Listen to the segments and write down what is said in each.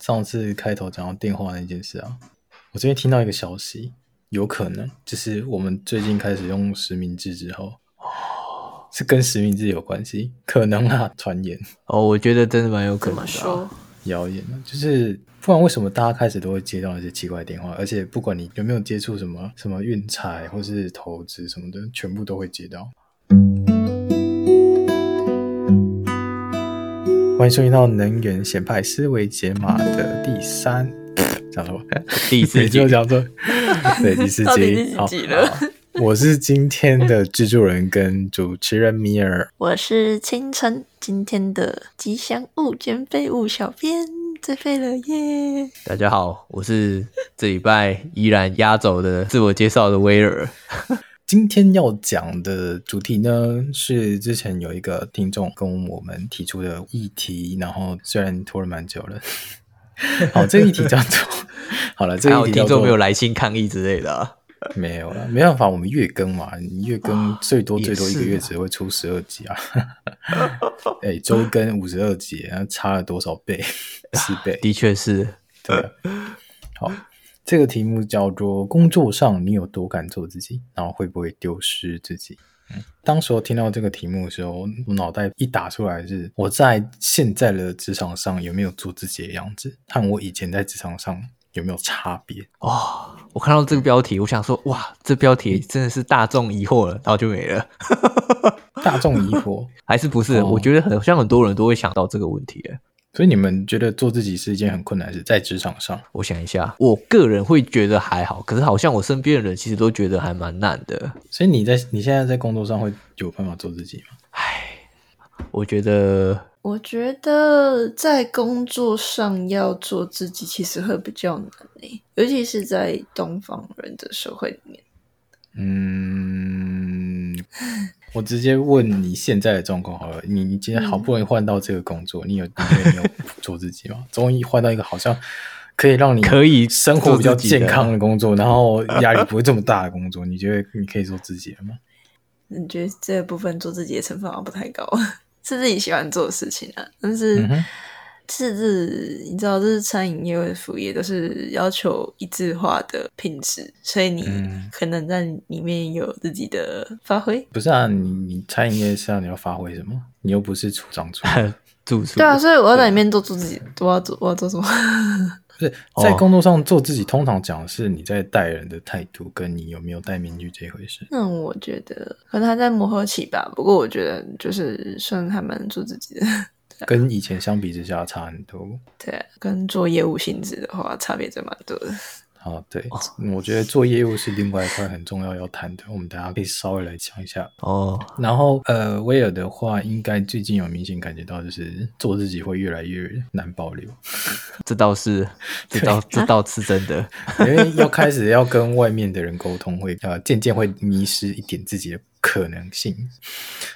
上次开头讲到电话那件事啊，我这边听到一个消息，有可能就是我们最近开始用实名制之后，哦，是跟实名制有关系，可能啊，传言哦，我觉得真的蛮有可能的，谣言呢，就是不然为什么大家开始都会接到一些奇怪的电话，而且不管你有没有接触什么什么运财或是投资什么的，全部都会接到。欢迎收听到能源显派思维解码的第三，讲错，第四集。讲错，对，第四集，好，我是今天的制作人跟主持人米尔，我是清晨，今天的吉祥物兼废物小编，最废了耶！大家好，我是这礼拜依然压轴的自我介绍的威尔。今天要讲的主题呢，是之前有一个听众跟我们提出的议题，然后虽然拖了蛮久了，好，这个议题叫做 好了，这个听众没有来信抗议之类的、啊，没有了，没办法，我们月更嘛，你月更最多最多一个月只会出十二集啊，哎、欸，周更五十二集，差了多少倍？四倍，的确是，对，好。这个题目叫做“工作上你有多敢做自己，然后会不会丢失自己？”嗯，当时我听到这个题目的时候，我脑袋一打出来是我在现在的职场上有没有做自己的样子，和我以前在职场上有没有差别？哇、哦！我看到这个标题，我想说，哇，这标题真的是大众疑惑了，然后就没了。大众疑惑 还是不是？哦、我觉得好像很多人都会想到这个问题。所以你们觉得做自己是一件很困难的事，在职场上？我想一下，我个人会觉得还好，可是好像我身边的人其实都觉得还蛮难的。所以你在你现在在工作上会有办法做自己吗？唉，我觉得，我觉得在工作上要做自己其实会比较难诶，尤其是在东方人的社会里面。嗯。我直接问你现在的状况好了，你你今天好不容易换到这个工作，嗯、你有你有 做自己吗？终于换到一个好像可以让你可以生活比较健康的工作，然后 压力不会这么大的工作，你觉得你可以做自己了吗？你觉得这部分做自己的成分好像不太高，是自己喜欢做的事情啊，但是。嗯是是，你知道，这是餐饮业或者服务业都是要求一致化的品质，所以你可能在里面有自己的发挥。不是啊，你你餐饮业是要你要发挥什么？你又不是厨长厨，主厨。对啊，所以我要在里面做做自己，我要做我要做什么？不是在工作上做自己，通常讲的是你在待人的态度，跟你有没有戴面具这回事。嗯，我觉得可能还在磨合期吧。不过我觉得就是算还蛮做自己的。跟以前相比之下差很多。对，跟做业务性质的话，差别真蛮多的。好，对，我觉得做业务是另外一块很重要要谈的，我们大家可以稍微来讲一下。哦，然后呃，威尔的话，应该最近有明显感觉到，就是做自己会越来越难保留。这倒是，这倒 这倒是真的，因为要开始要跟外面的人沟通，会呃渐渐会迷失一点自己的。可能性，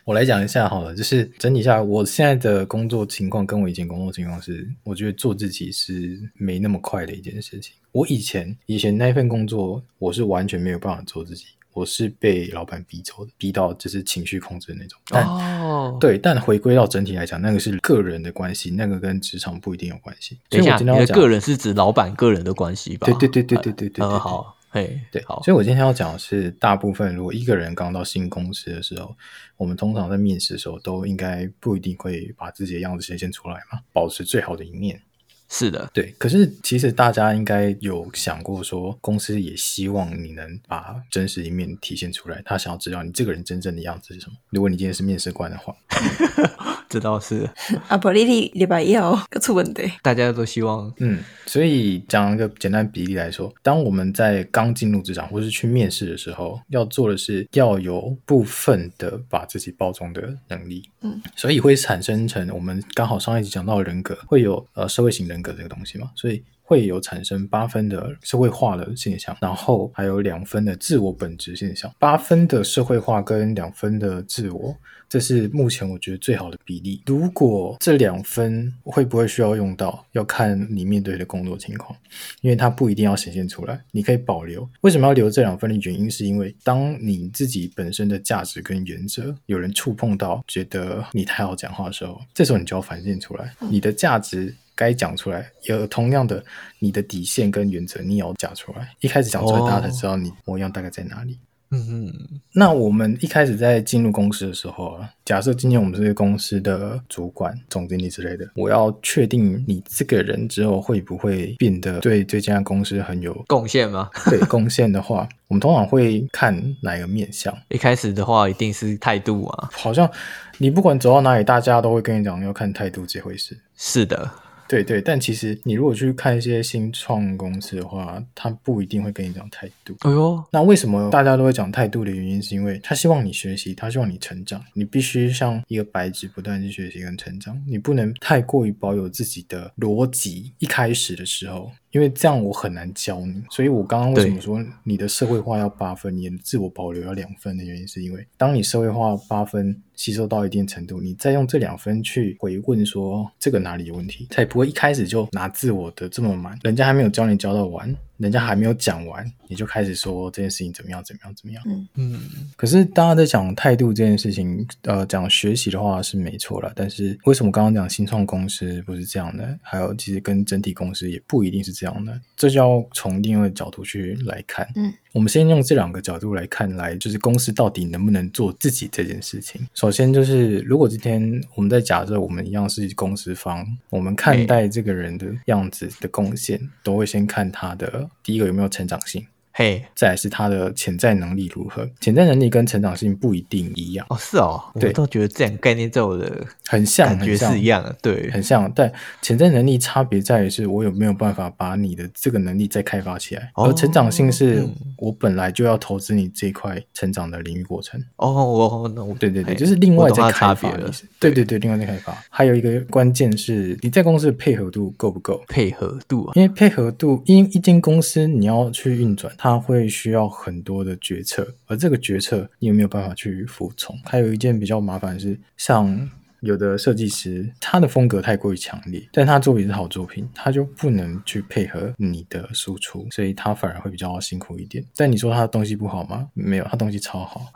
我来讲一下好了，就是整理一下我现在的工作情况，跟我以前工作情况是，我觉得做自己是没那么快的一件事情。我以前以前那份工作，我是完全没有办法做自己，我是被老板逼走的，逼到就是情绪控制的那种。但哦，对，但回归到整体来讲，那个是个人的关系，那个跟职场不一定有关系。等一下，你的个人是指老板个人的关系吧？对对对对对对对，嗯好。嘿对，好，所以我今天要讲的是，大部分如果一个人刚到新公司的时候，我们通常在面试的时候，都应该不一定会把自己的样子显现出来嘛，保持最好的一面。是的，对。可是其实大家应该有想过说，公司也希望你能把真实一面体现出来，他想要知道你这个人真正的样子是什么。如果你今天是面试官的话。这倒是 啊，不，你你礼拜一号出问题，大家都希望嗯，所以讲一个简单比例来说，当我们在刚进入职场或是去面试的时候，要做的是要有部分的把自己包装的能力，嗯，所以会产生成我们刚好上一集讲到的人格，会有呃社会型人格这个东西嘛，所以会有产生八分的社会化的现象，然后还有两分的自我本质现象，八分的社会化跟两分的自我。这是目前我觉得最好的比例。如果这两分会不会需要用到，要看你面对的工作情况，因为它不一定要显现出来，你可以保留。为什么要留这两分的原因，是因为当你自己本身的价值跟原则有人触碰到，觉得你太好讲话的时候，这时候你就要反现出来，你的价值。该讲出来，有同样的你的底线跟原则，你也要讲出来。一开始讲出来，大家才知道你模样大概在哪里。嗯嗯，那我们一开始在进入公司的时候啊，假设今天我们是公司的主管、总经理之类的，我要确定你这个人之后会不会变得对这家公司很有贡献吗？对，贡献的话，我们通常会看哪个面相？一开始的话，一定是态度啊。好像你不管走到哪里，大家都会跟你讲要看态度这回事。是的。对对，但其实你如果去看一些新创公司的话，他不一定会跟你讲态度。哎呦，那为什么大家都会讲态度的原因，是因为他希望你学习，他希望你成长，你必须像一个白纸，不断去学习跟成长，你不能太过于保有自己的逻辑。一开始的时候。因为这样我很难教你，所以我刚刚为什么说你的社会化要八分，你的自我保留要两分的原因，是因为当你社会化八分吸收到一定程度，你再用这两分去回问说这个哪里有问题，才不会一开始就拿自我的这么满，人家还没有教你教到完。人家还没有讲完，你就开始说这件事情怎么样怎么样怎么样。嗯嗯。可是大家在讲态度这件事情，呃，讲学习的话是没错了。但是为什么刚刚讲新创公司不是这样的？还有其实跟整体公司也不一定是这样的。这就要从另外一个角度去来看。嗯。我们先用这两个角度来看，来就是公司到底能不能做自己这件事情。首先就是，如果今天我们在假设我们一样是公司方，我们看待这个人的样子的贡献，都会先看他的第一个有没有成长性。嘿再来是他的潜在能力如何？潜在能力跟成长性不一定一样哦。是哦，对我都觉得这两个概念在我的很像，感觉是一样的，对，很像。但潜在能力差别在于是我有没有办法把你的这个能力再开发起来，哦、而成长性是我本来就要投资你这块成长的领域过程。哦，我我对对对，就是另外在开发的意思。对对对，另外在开发。还有一个关键是你在公司的配合度够不够？配合度啊，因为配合度，因为一间公司你要去运转，它会需要很多的决策，而这个决策你有没有办法去服从？还有一件比较麻烦的是，像有的设计师，他的风格太过于强烈，但他作品是好作品，他就不能去配合你的输出，所以他反而会比较辛苦一点。但你说他的东西不好吗？没有，他东西超好，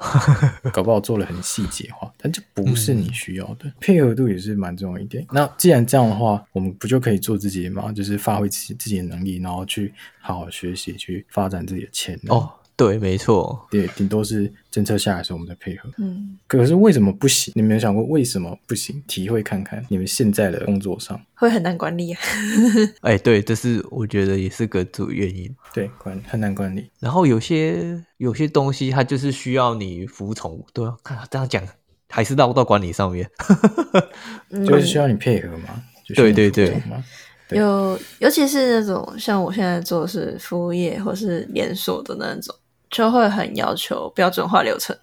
搞不好做了很细节化，但这不是你需要的。嗯、配合度也是蛮重要一点。那既然这样的话，我们不就可以做自己吗？就是发挥自己自己的能力，然后去好好学习，去发展自己的潜能。哦对，没错，对，顶多是政策下来的时候我们再配合。嗯，可是为什么不行？你们有想过为什么不行？体会看看你们现在的工作上会很难管理啊。哎，对，这是我觉得也是个主原因。对，管很难管理。然后有些有些东西它就是需要你服从，对啊，看这样讲还是到到管理上面，就是需要你配合嘛。对对对。有，尤其是那种像我现在做的是服务业或是连锁的那种。就会很要求标准化流程，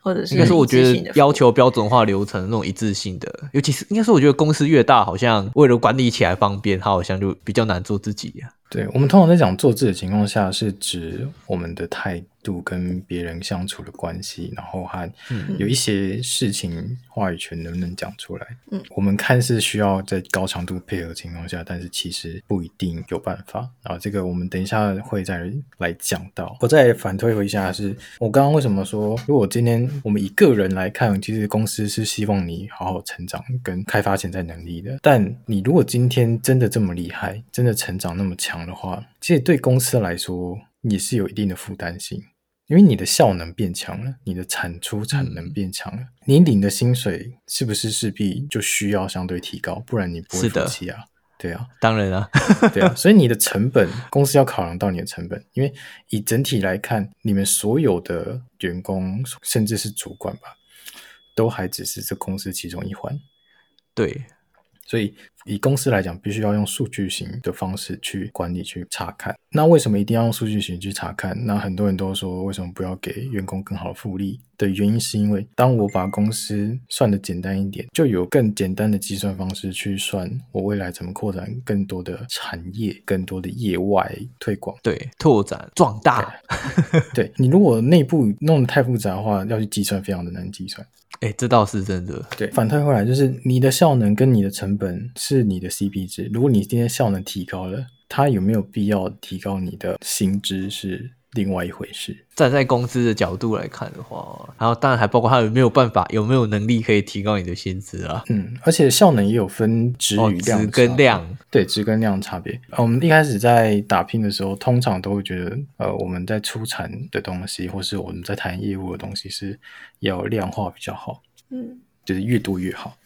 或者是应该说，我觉得要求标准化流程那种一致性的，尤其是应该说，我觉得公司越大，好像为了管理起来方便，它好像就比较难做自己呀。对，我们通常在讲做自己的情况下，是指我们的态度跟别人相处的关系，然后还有一些事情话语权能不能讲出来。嗯，我们看似需要在高强度配合的情况下，但是其实不一定有办法。然后这个我们等一下会再来讲到。我再反推回一下是，是我刚刚为什么说，如果今天我们以个人来看，其实公司是希望你好好成长跟开发潜在能力的。但你如果今天真的这么厉害，真的成长那么强，的话，其实对公司来说也是有一定的负担性，因为你的效能变强了，你的产出产能变强了，嗯、你领的薪水是不是势必就需要相对提高？不然你不会服气啊？对啊，当然啊，对啊，所以你的成本，公司要考量到你的成本，因为以整体来看，你们所有的员工，甚至是主管吧，都还只是这公司其中一环，对。所以，以公司来讲，必须要用数据型的方式去管理、去查看。那为什么一定要用数据型去查看？那很多人都说，为什么不要给员工更好的福利？的原因是因为，当我把公司算得简单一点，就有更简单的计算方式去算我未来怎么扩展更多的产业、更多的业外推广。对，拓展壮大。对，对你如果内部弄得太复杂的话，要去计算非常的难计算。哎，这倒是真的。对，反推回来就是你的效能跟你的成本是你的 CP 值。如果你今天效能提高了，它有没有必要提高你的薪资是另外一回事。站在公司的角度来看的话，然后当然还包括他有没有办法、有没有能力可以提高你的薪资啊。嗯，而且效能也有分值与量、跟量，对，值跟量差别。我们一开始在打拼的时候，通常都会觉得，呃，我们在出产的东西，或是我们在谈业务的东西，是要量化比较好。嗯。就是越多越好，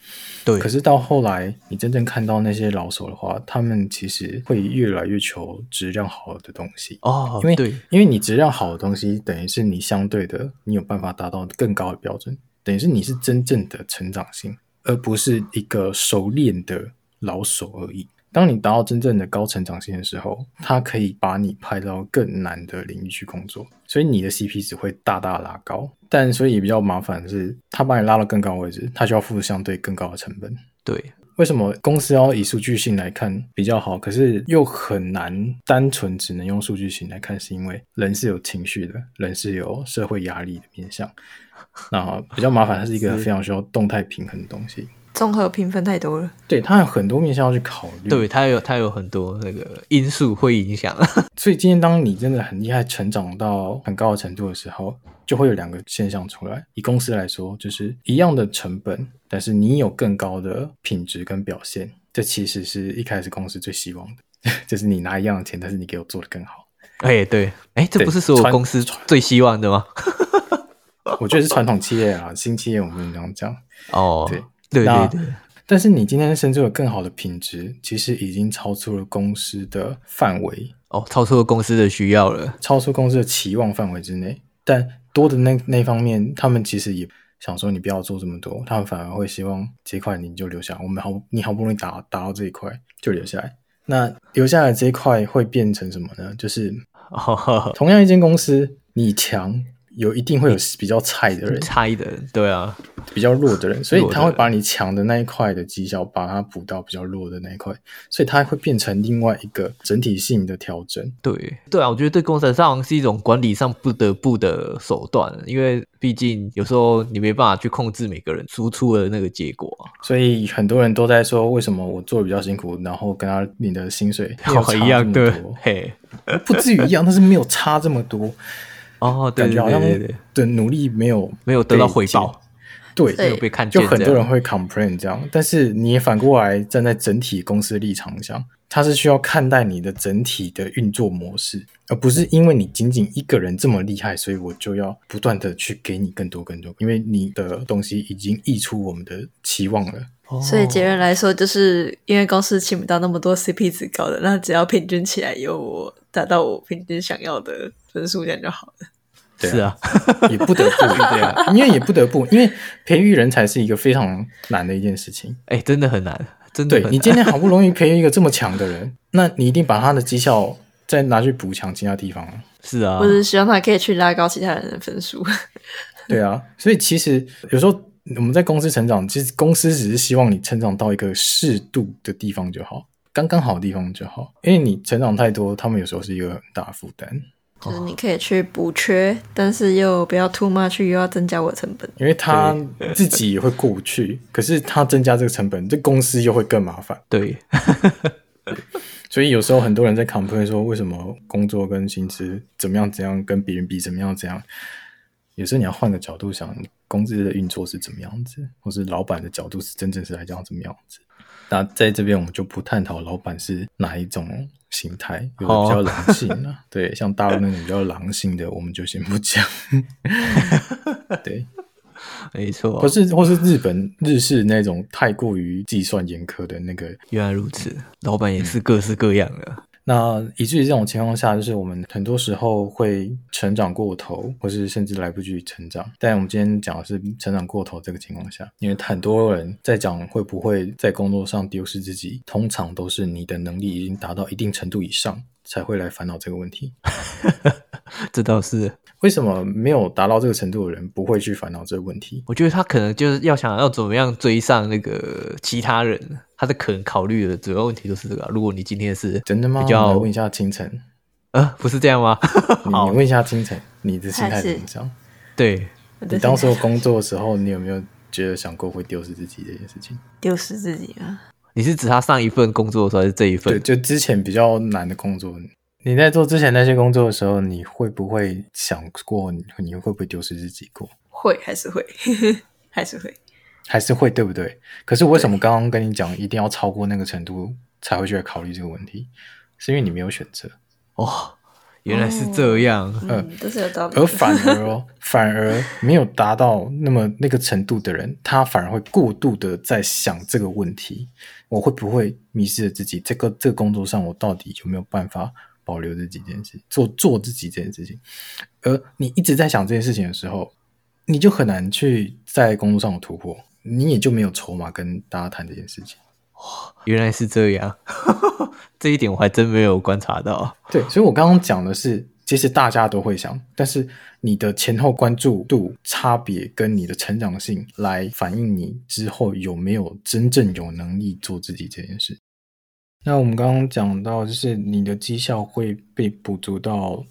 对。可是到后来，你真正看到那些老手的话，他们其实会越来越求质量好的东西哦。因为对，因为你质量好的东西，等于是你相对的，你有办法达到更高的标准，等于是你是真正的成长性，而不是一个熟练的老手而已。当你达到真正的高成长性的时候，他可以把你派到更难的领域去工作，所以你的 CP 值会大大拉高。但所以也比较麻烦的是，他把你拉到更高位置，他就要付相对更高的成本。对，为什么公司要以数据性来看比较好？可是又很难单纯只能用数据性来看，是因为人是有情绪的，人是有社会压力的面向。那比较麻烦，它是一个非常需要动态平衡的东西。综合评分太多了，对，它有很多面向要去考虑，对，它有它有很多那个因素会影响。所以今天当你真的很厉害，成长到很高的程度的时候，就会有两个现象出来。以公司来说，就是一样的成本，但是你有更高的品质跟表现，这其实是一开始公司最希望的，就是你拿一样的钱，但是你给我做的更好。哎、欸，对，哎、欸，这不是所有公司最希望的吗？我觉得是传统企业啊，新企业我们这样讲。哦，对。对对对，但是你今天生出了更好的品质，其实已经超出了公司的范围哦，超出了公司的需要了，超出公司的期望范围之内。但多的那那方面，他们其实也想说你不要做这么多，他们反而会希望这块你就留下。我们好，你好不容易达达到这一块就留下来。那留下来这一块会变成什么呢？就是 同样一间公司，你强。有一定会有比较菜的人，菜的人，对啊，比较弱的人，所以他会把你强的那一块的绩效，把它补到比较弱的那一块，所以它会变成另外一个整体性的调整。对，对啊，我觉得对工程上是一种管理上不得不的手段，因为毕竟有时候你没办法去控制每个人输出的那个结果，所以很多人都在说，为什么我做的比较辛苦，然后跟他领的薪水没有 差这么多，一样的，嘿，不至于一样，但是没有差这么多。哦，对对对对，感觉好像的努力没有没有得到回报，对，没有被看见，就很多人会 complain 这样。但是你也反过来站在整体公司立场上，他是需要看待你的整体的运作模式，而不是因为你仅仅一个人这么厉害，所以我就要不断的去给你更多更多，因为你的东西已经溢出我们的期望了。所以结论来说，就是因为公司请不到那么多 CP 值高的，那只要平均起来有我达到我平均想要的分数，这样就好了。对啊，是啊，也不得不对啊，因为也不得不，因为培育人才是一个非常难的一件事情。哎、欸，真的很难，真的很难。对，你今天好 不容易培育一个这么强的人，那你一定把他的绩效再拿去补强其他地方。是啊，或者希望他可以去拉高其他人的分数。对啊，所以其实有时候我们在公司成长，其实公司只是希望你成长到一个适度的地方就好，刚刚好的地方就好。因为你成长太多，他们有时候是一个很大的负担。就是你可以去补缺，但是又不要 too much，又要增加我的成本。因为他自己也会过不去，可是他增加这个成本，这公司又会更麻烦。对，所以有时候很多人在 complain 说，为什么工作跟薪资怎么样怎样跟别人比怎么样怎样？有时候你要换个角度想，公司的运作是怎么样子，或是老板的角度是真正是来讲怎么样子。那在这边我们就不探讨老板是哪一种形态，有的比较狼性啊，oh. 对，像大陆那种比较狼性的，我们就先不讲。对，没错，或是或是日本日式那种太过于计算严苛的那个，原来如此，老板也是各式各样的。嗯那以至于这种情况下，就是我们很多时候会成长过头，或是甚至来不及成长。但我们今天讲的是成长过头这个情况下，因为很多人在讲会不会在工作上丢失自己，通常都是你的能力已经达到一定程度以上，才会来烦恼这个问题。这倒是。为什么没有达到这个程度的人不会去烦恼这个问题？我觉得他可能就是要想要怎么样追上那个其他人，他的可能考虑的主要问题都是这个。如果你今天是真的吗？比较问一下清晨，呃，不是这样吗？你问一下清晨，你的心态怎么样？对，你当时工作的时候，你有没有觉得想过会丢失自己这件事情？丢失自己啊？你是指他上一份工作的时候，还是这一份？对，就之前比较难的工作。你在做之前那些工作的时候，你会不会想过你你会不会丢失自己过？会，还是会，还是会，还是会，对不对？可是为什么刚刚跟你讲一定要超过那个程度才会去考虑这个问题？是因为你没有选择哦。原来是这样，嗯，都是有道理。而反而哦，反而没有达到那么那个程度的人，他反而会过度的在想这个问题：我会不会迷失了自己？这个这个工作上，我到底有没有办法保留这几件事，做做自己这件事情？而你一直在想这件事情的时候，你就很难去在工作上有突破，你也就没有筹码跟大家谈这件事情。哇，原来是这样，这一点我还真没有观察到。对，所以我刚刚讲的是，其实大家都会想，但是你的前后关注度差别跟你的成长性来反映你之后有没有真正有能力做自己这件事。那我们刚刚讲到，就是你的绩效会被补足到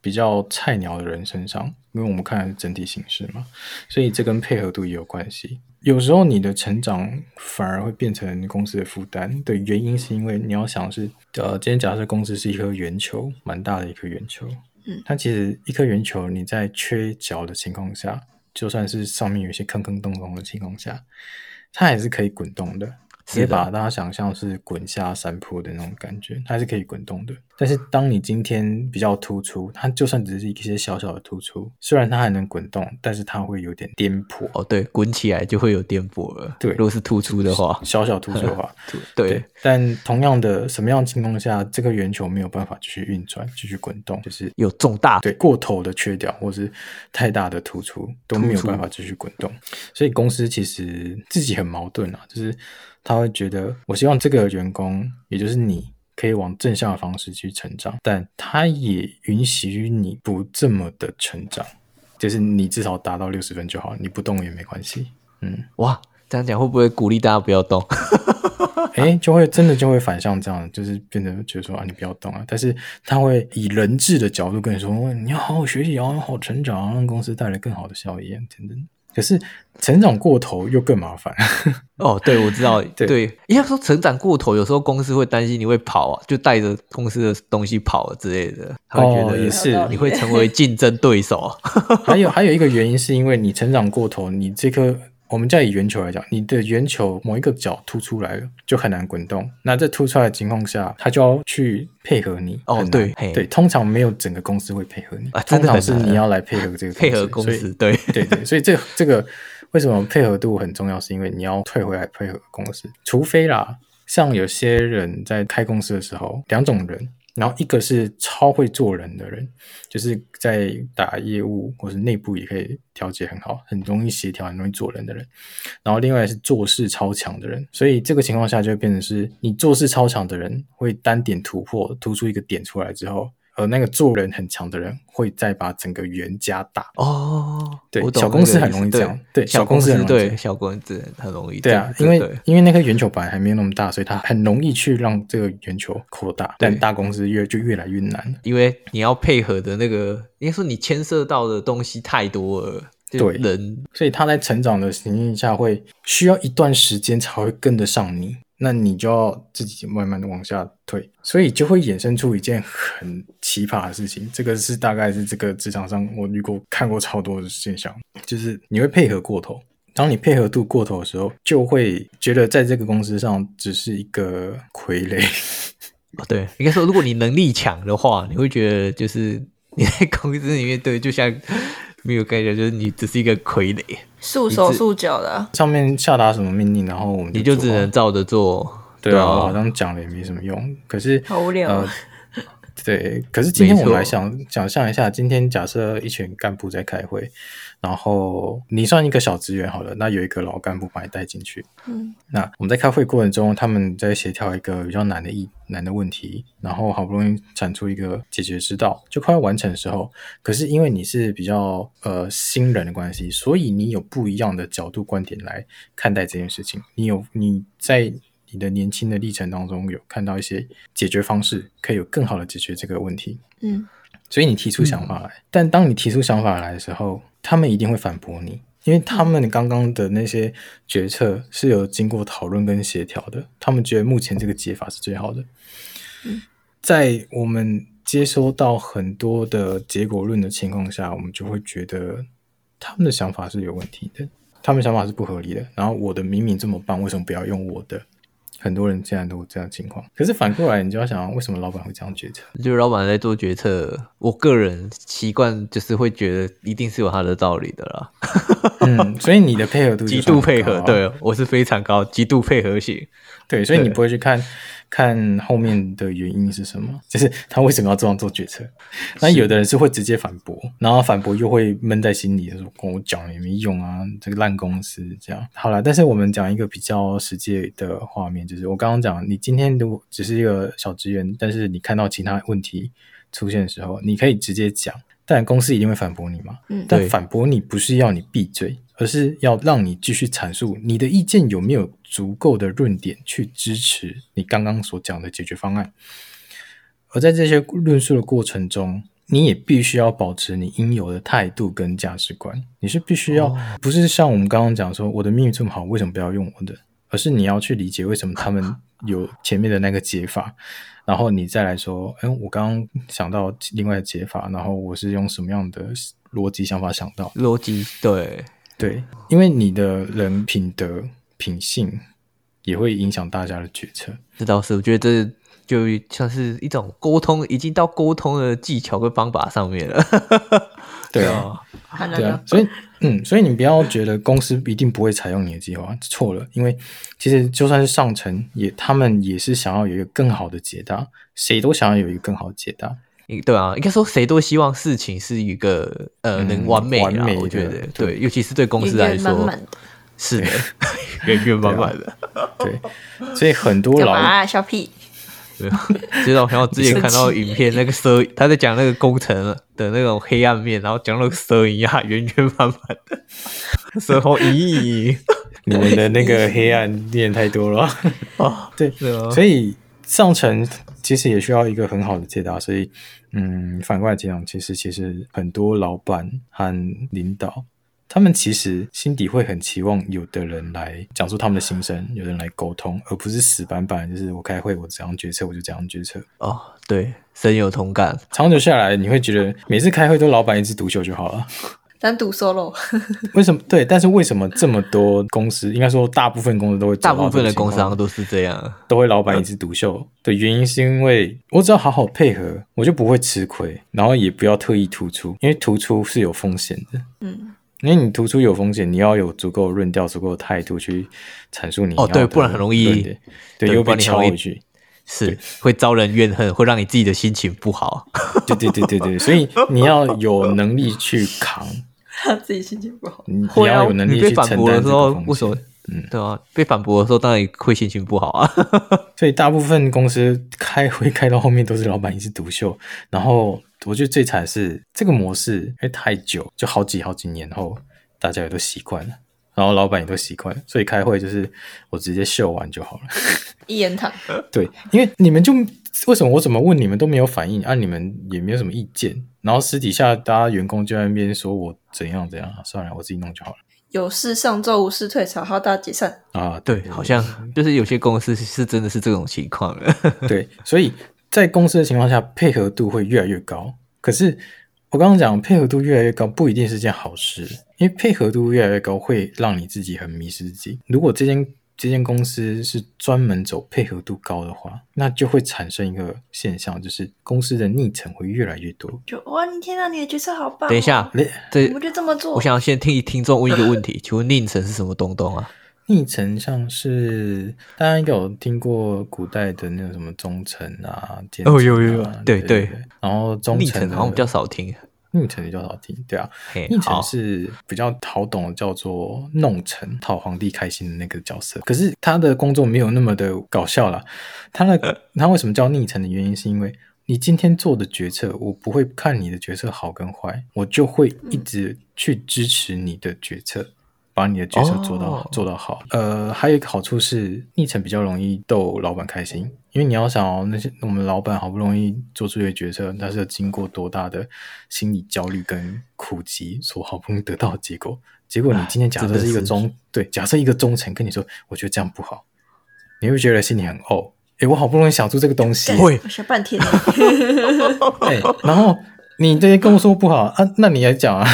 比较菜鸟的人身上，因为我们看的是整体形势嘛，所以这跟配合度也有关系。有时候你的成长反而会变成公司的负担的原因，是因为你要想是，呃，今天假设公司是一颗圆球，蛮大的一颗圆球，嗯，它其实一颗圆球你在缺角的情况下，就算是上面有一些坑坑洞洞的情况下，它还是可以滚动的。可以把大家想象是滚下山坡的那种感觉，它是可以滚动的。但是当你今天比较突出，它就算只是一些小小的突出，虽然它还能滚动，但是它会有点颠簸。哦，对，滚起来就会有颠簸了。对，如果是突出的话，小小突出的话，对，对。但同样的，什么样的情况下，这个圆球没有办法继续运转、继续滚动，就是有重大对过头的缺掉，或是太大的突出都没有办法继续滚动。所以公司其实自己很矛盾啊，就是。他会觉得，我希望这个员工，也就是你，可以往正向的方式去成长，但他也允许你不这么的成长，就是你至少达到六十分就好，你不动也没关系。嗯，哇，这样讲会不会鼓励大家不要动？哎，就会真的就会反向这样，就是变得觉得说啊，你不要动啊。但是他会以人质的角度跟你说，你要好好学习，要好好成长，让公司带来更好的效益，等等。可是成长过头又更麻烦哦。对，我知道，对，对，应该说成长过头，有时候公司会担心你会跑啊，就带着公司的东西跑之类的，他会觉得也是你会成为竞争对手。还有还有一个原因是因为你成长过头，你这颗。我们再以圆球来讲，你的圆球某一个角凸出来了，就很难滚动。那在凸出来的情况下，它就要去配合你。哦，对对，通常没有整个公司会配合你，啊、通常是你要来配合这个 配合公司。对对对，所以这这个为什么配合度很重要？是因为你要退回来配合公司，除非啦，像有些人在开公司的时候，两种人。然后一个是超会做人的人，就是在打业务或是内部也可以调节很好，很容易协调，很容易做人的人。然后另外是做事超强的人，所以这个情况下就会变成是你做事超强的人会单点突破，突出一个点出来之后。而那个做人很强的人，会再把整个圆加大哦。对，小公司很容易这样。对，小公司对小公司很容易。对啊，因为因为那颗圆球本来还没有那么大，所以它很容易去让这个圆球扩大。但大公司越就越来越难，因为你要配合的那个，应该说你牵涉到的东西太多了。对，人，所以他在成长的情境下，会需要一段时间才会跟得上你。那你就要自己慢慢的往下退，所以就会衍生出一件很奇葩的事情。这个是大概是这个职场上我遇过看过超多的现象，就是你会配合过头。当你配合度过头的时候，就会觉得在这个公司上只是一个傀儡。哦，对，应该说如果你能力强的话，你会觉得就是你在公司里面对，就像。没有概念，就是你只是一个傀儡，束手束脚的。上面下达什么命令，然后我们就你就只能照着做。对啊，我好像讲了也没什么用。可是好无聊。呃，对，可是今天我们来想想象一下，今天假设一群干部在开会。然后你算一个小职员好了，那有一个老干部把你带进去。嗯，那我们在开会过程中，他们在协调一个比较难的议难的问题，然后好不容易产出一个解决之道，就快要完成的时候，可是因为你是比较呃新人的关系，所以你有不一样的角度观点来看待这件事情。你有你在你的年轻的历程当中有看到一些解决方式，可以有更好的解决这个问题。嗯，所以你提出想法来，嗯，但当你提出想法来的时候，他们一定会反驳你，因为他们刚刚的那些决策是有经过讨论跟协调的。他们觉得目前这个解法是最好的。在我们接收到很多的结果论的情况下，我们就会觉得他们的想法是有问题的，他们想法是不合理的。然后我的明明这么棒，为什么不要用我的？很多人现在都有这样情况，可是反过来，你就要想，为什么老板会这样决策？就是老板在做决策，我个人习惯就是会觉得一定是有他的道理的啦。嗯，所以你的配合度 极度配合，对，我是非常高，极度配合型。对，所以你不会去看。看后面的原因是什么，就是他为什么要这样做决策？那有的人是会直接反驳，然后反驳又会闷在心里，说跟我讲也没用啊，这个烂公司这样。好了，但是我们讲一个比较实际的画面，就是我刚刚讲，你今天如果只是一个小职员，但是你看到其他问题出现的时候，你可以直接讲，但公司一定会反驳你嘛。嗯，但反驳你不是要你闭嘴。而是要让你继续阐述你的意见有没有足够的论点去支持你刚刚所讲的解决方案，而在这些论述的过程中，你也必须要保持你应有的态度跟价值观。你是必须要，不是像我们刚刚讲说我的命运这么好，为什么不要用我的？而是你要去理解为什么他们有前面的那个解法，然后你再来说，哎，我刚刚想到另外的解法，然后我是用什么样的逻辑想法想到？逻辑，对。对，因为你的人品德品性也会影响大家的决策。这倒是，我觉得这就像是一种沟通，已经到沟通的技巧跟方法上面了。对啊，对啊，所以嗯，所以你不要觉得公司一定不会采用你的计划，错了。因为其实就算是上层，也他们也是想要有一个更好的解答，谁都想要有一个更好的解答。对啊，应该说谁都希望事情是一个呃能完美的，我觉得对，对，尤其是对公司来说，是的，圆圆满满的。对，所以很多老啊小屁，对，知道，像我之前看到影片，那个蛇他在讲那个工程的那种黑暗面，然后讲那个蛇一样圆圆满满的，蛇好咦，你们的那个黑暗面太多了。啊，对，所以上层其实也需要一个很好的解答，所以。嗯，反过来讲，其实其实很多老板和领导，他们其实心底会很期望有的人来讲述他们的心声，有人来沟通，而不是死板板，就是我开会我怎样决策我就怎样决策。哦，对，深有同感。长久下来，你会觉得每次开会都老板一枝独秀就好了。单独 solo，为什么？对，但是为什么这么多公司，应该说大部分公司都会，大部分的工商都是这样，都会老板一枝独秀的原因，是因为我只要好好配合，我就不会吃亏，然后也不要特意突出，因为突出是有风险的。嗯，因为你突出有风险，你要有足够的论调、足够的态度去阐述你哦，对，不然很容易对，对又被敲回去，是会招人怨恨，会让你自己的心情不好。对对对对对，所以你要有能力去扛。让自己心情不好，你要有能力去承担这个风险。被反驳的时候，为什么？嗯，对啊，被反驳的时候当然会心情不好啊。所以大部分公司开会开到后面都是老板一枝独秀。然后我觉得最惨是这个模式，因为太久，就好几好几年后，大家也都习惯了，然后老板也都习惯了，所以开会就是我直接秀完就好了，一言堂。对，因为你们就为什么我怎么问你们都没有反应啊？你们也没有什么意见。然后私底下，大家员工就在那边说我怎样怎样，算了，我自己弄就好了。有事上奏，无事退朝，好，大家解散啊！对，好像就是有些公司是真的是这种情况了。对，所以在公司的情况下，配合度会越来越高。可是我刚刚讲，配合度越来越高不一定是件好事，因为配合度越来越高会让你自己很迷失自己。如果这间这间公司是专门走配合度高的话，那就会产生一个现象，就是公司的逆层会越来越多。就哇，你天啊，你的角色好棒！等一下，这我就这么做。我想要先听听众问一个问题，请问逆层是什么东东啊？逆臣像是大家应该有听过古代的那种什么忠臣啊、奸臣啊，哦有有有，对对，对。然后忠臣好像比较少听。逆臣比较少听，对啊，逆臣是比较好懂的，叫做弄臣，讨皇帝开心的那个角色。可是他的工作没有那么的搞笑啦。他那个 他为什么叫逆臣的原因，是因为你今天做的决策，我不会看你的决策好跟坏，我就会一直去支持你的决策。把你的决策做到、oh. 做到好，呃，还有一个好处是逆臣比较容易逗老板开心，因为你要想哦，那些我们老板好不容易做出一个决策，他是要经过多大的心理焦虑跟苦集所好不容易得到的结果，结果你今天假设是一个忠，对，假设一个忠臣跟你说，我觉得这样不好，你会觉得心里很怄，诶，我好不容易想出这个东西，会想半天。哎，然后你这些跟我说不好啊，那你来讲啊。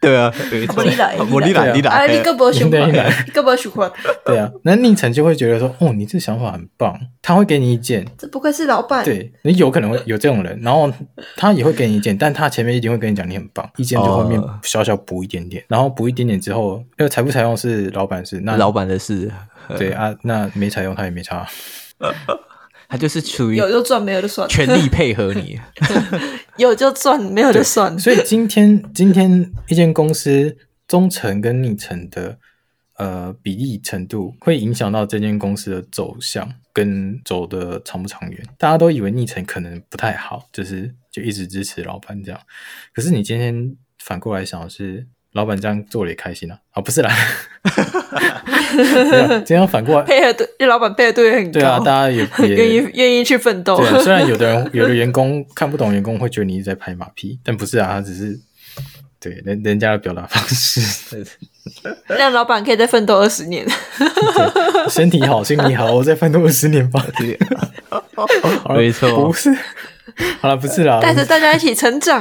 对啊，我你来，我你来，你来，你个不循环，你个不循环。对啊，那宁晨就会觉得说，哦，你这想法很棒，他会给你意见。这不愧是老板。对，你有可能会有这种人，然后他也会给你意见，但他前面一定会跟你讲你很棒，意见就后面小小补一点点，然后补一点点之后，因为采不采用是老板事，那老板的事。对啊，那没采用他也没差。他就是处于有就赚，没有就算，全力配合你。有就赚，没有就算。所以今天，今天一间公司忠诚跟逆诚的呃比例程度，会影响到这间公司的走向跟走的长不长远。大家都以为逆诚可能不太好，就是就一直支持老板这样。可是你今天反过来想是。老板这样做了也开心啊？啊、哦，不是啦，这样反过来配合对，老板配合度也很高。对啊，大家也 也愿意愿意去奋斗。对，虽然有的人有的员工看不懂，员工会觉得你一直在拍马屁，但不是啊，他只是对人人家的表达方式。让老板可以再奋斗二十年。身体好，心理好，我再奋斗二十年吧。没错，不是。好了，不是啦，带着大家一起成长。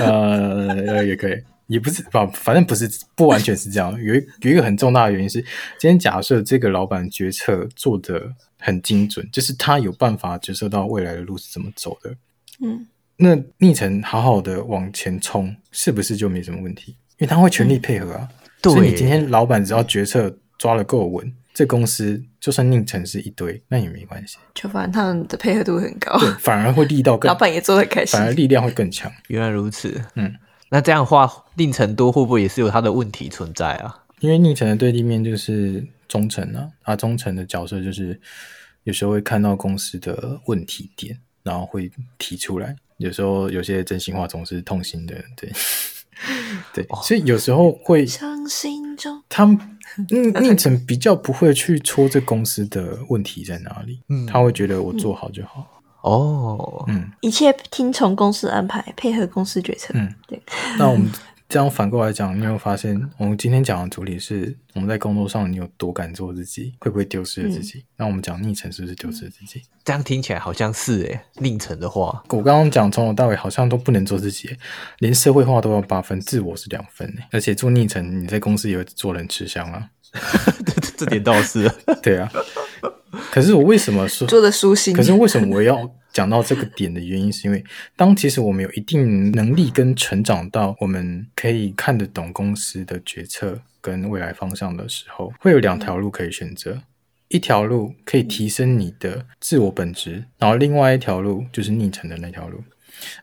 呃，也可以。也不是，吧，反正不是，不完全是这样。有一有一个很重大的原因是，今天假设这个老板决策做的很精准，就是他有办法决策到未来的路是怎么走的。嗯，那逆城好好的往前冲，是不是就没什么问题？因为他会全力配合啊。所以你今天老板只要决策抓得够稳，这公司就算宁城是一堆，那也没关系。就反正他们的配合度很高，对，反而会力道更，老板也做得开心，反而力量会更强。原来如此，嗯。那这样的话，宁成多会不会也是有他的问题存在啊？因为宁成的对立面就是忠诚啊，啊，忠诚的角色就是有时候会看到公司的问题点，然后会提出来。有时候有些真心话总是痛心的，对，对，哦、所以有时候会伤心中，他宁宁成比较不会去戳这公司的问题在哪里，嗯，他会觉得我做好就好。嗯哦，嗯，一切听从公司安排，配合公司决策。嗯，对。那我们这样反过来讲，你有没有发现，我们今天讲的主题是我们在工作上你有多敢做自己，会不会丢失了自己？嗯、那我们讲逆成是不是丢失了自己？这样听起来好像是诶，逆成的话，我刚刚讲从头到尾好像都不能做自己，连社会化都要八分，自我是两分。而且做逆成，你在公司也会做人吃香啊。这点倒是，对啊。可是我为什么说做的舒心？可是为什么我要讲到这个点的原因，是因为当其实我们有一定能力跟成长到我们可以看得懂公司的决策跟未来方向的时候，会有两条路可以选择。一条路可以提升你的自我本质，然后另外一条路就是逆成的那条路。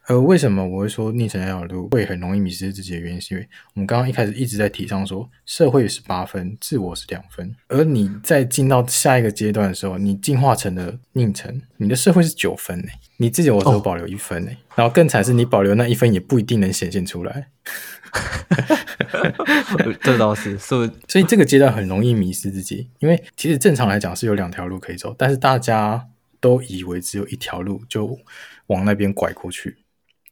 而为什么我会说逆成那条路会很容易迷失自己的原因，是因为我们刚刚一开始一直在提倡说，社会是八分，自我是两分。而你在进到下一个阶段的时候，你进化成了逆成，你的社会是九分呢，你自己我只有保留一分呢。哦、然后更惨是你保留那一分也不一定能显现出来。这倒是，所以所以这个阶段很容易迷失自己，因为其实正常来讲是有两条路可以走，但是大家都以为只有一条路就。往那边拐过去，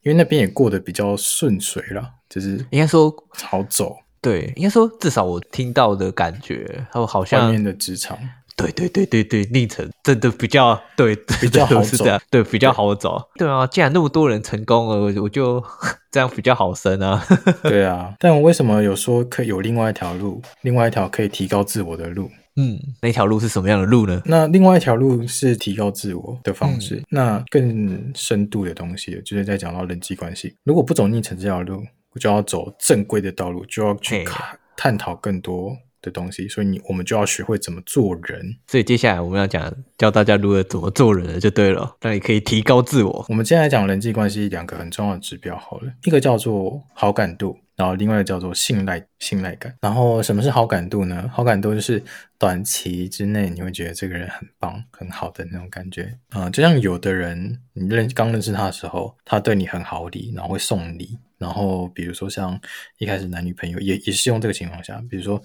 因为那边也过得比较顺遂了，就是应该说好走。对，应该说至少我听到的感觉，他好像外面的职场，对对对对对，历程真的比较对，比较好走，对，比较好走。对啊，既然那么多人成功了，我就 这样比较好生啊。对啊，但我为什么有说可以有另外一条路，另外一条可以提高自我的路？嗯，那条路是什么样的路呢？那另外一条路是提高自我的方式，嗯、那更深度的东西，就是在讲到人际关系。如果不走逆城这条路，我就要走正规的道路，就要去看探讨更多的东西。所以你我们就要学会怎么做人。所以接下来我们要讲教大家如何怎么做人了，就对了。那你可以提高自我。我们接下来讲人际关系两个很重要的指标，好了，一个叫做好感度。然后另外一个叫做信赖信赖感。然后什么是好感度呢？好感度就是短期之内你会觉得这个人很棒、很好的那种感觉啊、就像有的人，你认刚认识他的时候，他对你很好礼，然后会送礼。然后比如说像一开始男女朋友也也是用这个情况下，比如说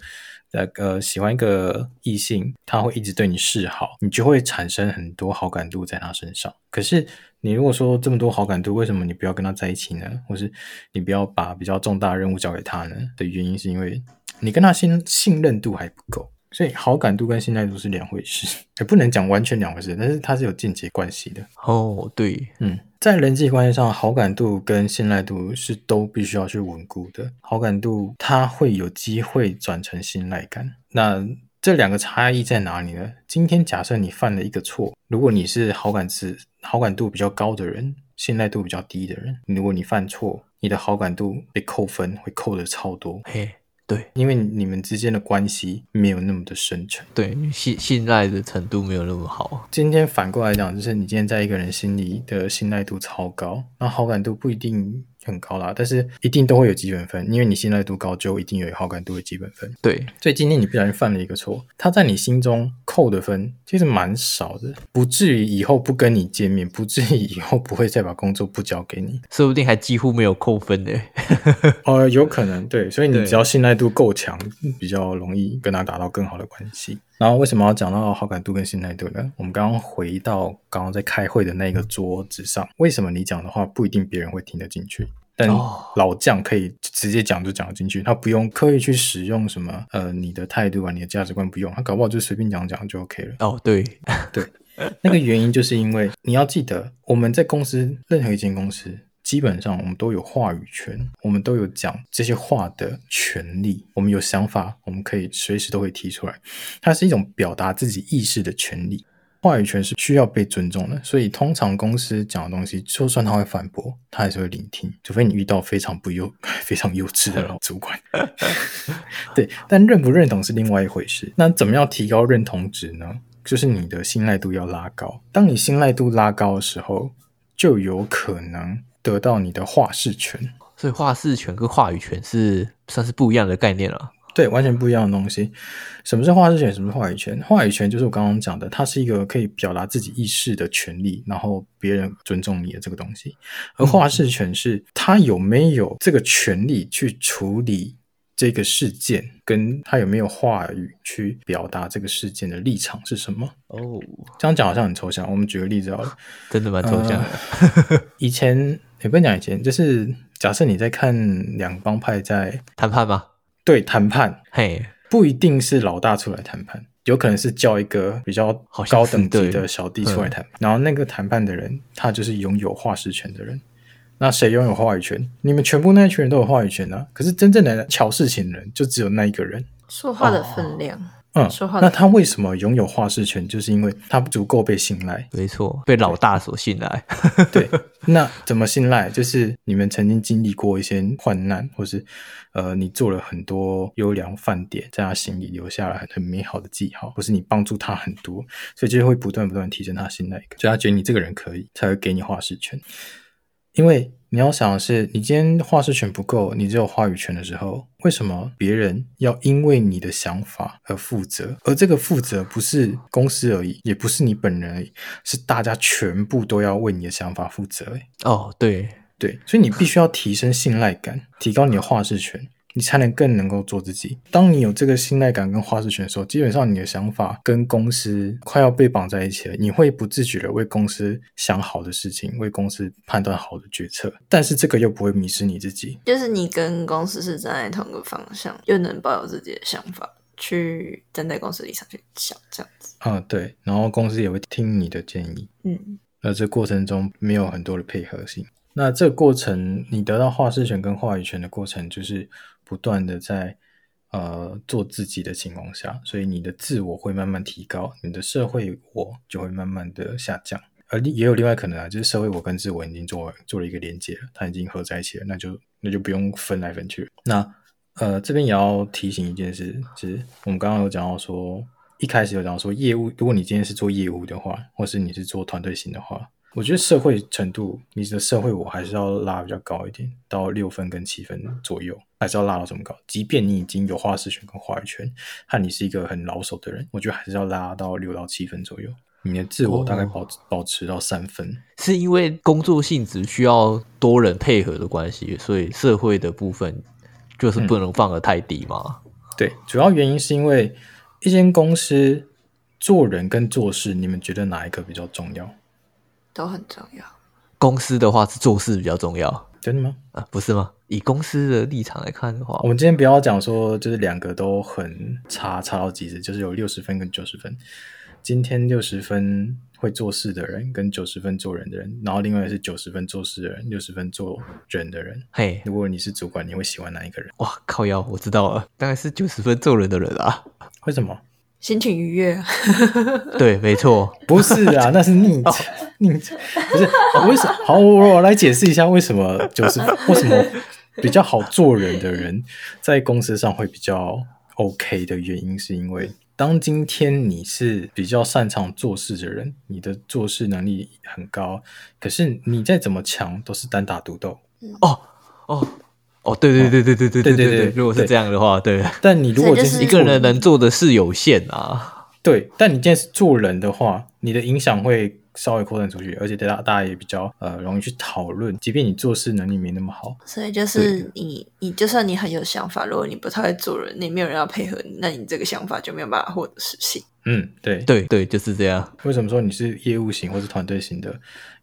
那个喜欢一个异性，他会一直对你示好，你就会产生很多好感度在他身上。可是你如果说这么多好感度，为什么你不要跟他在一起呢？或是你不要把比较重大任务交给他呢？的原因是因为你跟他信信任度还不够。所以好感度跟信赖度是两回事，也不能讲完全两回事，但是它是有间接关系的。哦，对，嗯，在人际关系上，好感度跟信赖度是都必须要去稳固的。好感度它会有机会转成信赖感，那这两个差异在哪里呢？今天假设你犯了一个错，如果你是好感值好感度比较高的人，信赖度比较低的人，如果你犯错，你的好感度被扣分，会扣的超多。嘿，对，因为你们之间的关系没有那么的深沉，对，信信赖的程度没有那么好。今天反过来讲，就是你今天在一个人心里的信赖度超高，那好感度不一定。很高啦，但是一定都会有基本分，因为你信赖度高，就一定有好感度的基本分。对，所以今天你不小心犯了一个错，他在你心中扣的分其实蛮少的，不至于以后不跟你见面，不至于以后不会再把工作不交给你，说不定还几乎没有扣分呢。呃，有可能，对，所以你只要信赖度够强，比较容易跟他达到更好的关系。然后为什么要讲到好感度跟信赖度呢？我们刚刚回到刚刚在开会的那个桌子上，为什么你讲的话不一定别人会听得进去？但老将可以直接讲就讲得进去，他不用刻意去使用什么呃你的态度啊、你的价值观不用，他搞不好就随便讲讲就 OK 了。哦，对对，那个原因就是因为你要记得，我们在公司任何一间公司。基本上我们都有话语权，我们都有讲这些话的权利。我们有想法，我们可以随时都会提出来。它是一种表达自己意识的权利。话语权是需要被尊重的，所以通常公司讲的东西，就算他会反驳，他还是会聆听，除非你遇到非常不幼、非常幼稚的老主管。对，但认不认同是另外一回事。那怎么样提高认同值呢？就是你的信赖度要拉高。当你信赖度拉高的时候，就有可能。得到你的话事权，所以话事权跟话语权是算是不一样的概念了。对，完全不一样的东西。什么是话事权？什么是话语权？话语权就是我刚刚讲的，它是一个可以表达自己意识的权利，然后别人尊重你的这个东西。而话事权是他有没有这个权利去处理这个事件，跟他有没有话语去表达这个事件的立场是什么？哦，这样讲好像很抽象。我们举个例子好了，真的蛮抽象的。呃、以前。也不能讲以前，就是假设你在看两帮派在谈判吗？对，谈判，嘿，不一定是老大出来谈判，有可能是叫一个比较高等级的小弟出来谈判，然后那个谈判的人，他就是拥有话事权的人。那谁拥有话语权？你们全部那一群人都有话语权啊，可是真正的乔事情的人，就只有那一个人，说话的分量。哦嗯，说话。那他为什么拥有话事权？就是因为他足够被信赖。没错，被老大所信赖。对，那怎么信赖？就是你们曾经经历过一些患难，或是呃，你做了很多优良饭点，在他心里留下了很很美好的记号，或是你帮助他很多，所以就会不断不断提升他信赖感，所以他觉得你这个人可以，才会给你话事权。因为你要想的是，你今天话事权不够，你只有话语权的时候，为什么别人要因为你的想法而负责？而这个负责不是公司而已，也不是你本人而已，是大家全部都要为你的想法负责。哦，对对，所以你必须要提升信赖感，提高你的话事权。你才能更能够做自己。当你有这个信赖感跟话事权的时候，基本上你的想法跟公司快要被绑在一起了。你会不自觉的为公司想好的事情，为公司判断好的决策，但是这个又不会迷失你自己。就是你跟公司是站在同一个方向，又能抱有自己的想法，去站在公司立场去想这样子。啊，对，然后公司也会听你的建议。嗯，那这过程中没有很多的配合性。那这个过程，你得到话事权跟话语权的过程，就是。不断的在呃做自己的情况下，所以你的自我会慢慢提高，你的社会我就会慢慢的下降。而也有另外可能啊，就是社会我跟自我已经做做了一个连接了，它已经合在一起了，那就那就不用分来分去。那呃这边也要提醒一件事，就是我们刚刚有讲到说，一开始有讲到说业务，如果你今天是做业务的话，或是你是做团队型的话。我觉得社会程度，你的社会我还是要拉比较高一点，到六分跟七分左右，还是要拉到这么高。即便你已经有话事权跟话语权，和你是一个很老手的人，我觉得还是要拉到六到七分左右。你的自我大概保、保持到三分，是因为工作性质需要多人配合的关系，所以社会的部分就是不能放得太低嘛、对，主要原因是因为一间公司做人跟做事，你们觉得哪一个比较重要？都很重要。公司的话是做事比较重要。真的吗？啊，不是吗？以公司的立场来看的话，我们今天不要讲说就是两个都很差，差到极致，就是有六十分跟九十分。今天六十分会做事的人，跟九十分做人的人，然后另外是九十分做事的人，六十分做人的人。嘿，如果你是主管，你会喜欢哪一个人？哇，靠腰，我知道了，当然是九十分做人的人啊。为什么？心情愉悦。对，没错，不是啊，那是逆 逆，不是为什么？好，我我来解释一下为什么九十分，为什么比较好做人的人在公司上会比较 OK 的原因，是因为。当今天你是比较擅长做事的人，你的做事能力很高，可是你再怎么强都是单打独斗。哦哦哦，对对对对对对对对对，如果是这样的话，对。但你如果就是一个人能做的事有限啊，对。但你今天是做人的话，你的影响会。稍微扩散出去，而且大家大家也比较呃容易去讨论，即便你做事能力没那么好，所以就是你你就算你很有想法，如果你不太会做人，你没有人要配合你，那你这个想法就没有办法获得实现。嗯，对对对，就是这样。为什么说你是业务型或是团队型的，